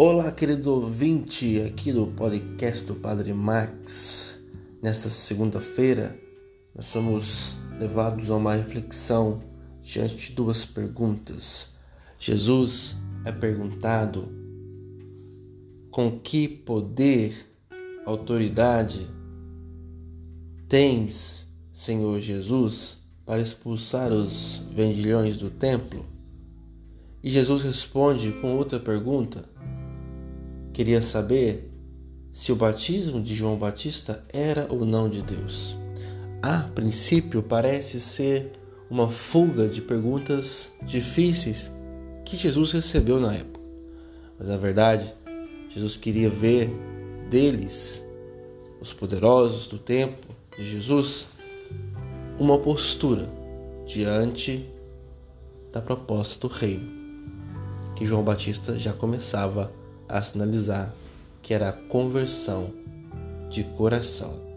Olá, querido ouvinte aqui do podcast do Padre Max. Nesta segunda-feira, nós somos levados a uma reflexão diante de duas perguntas. Jesus é perguntado com que poder, autoridade tens, Senhor Jesus, para expulsar os vendilhões do templo? E Jesus responde com outra pergunta Queria saber se o batismo de João Batista era ou não de Deus. A princípio, parece ser uma fuga de perguntas difíceis que Jesus recebeu na época. Mas na verdade, Jesus queria ver deles, os poderosos do tempo de Jesus, uma postura diante da proposta do reino que João Batista já começava a sinalizar que era a conversão de coração.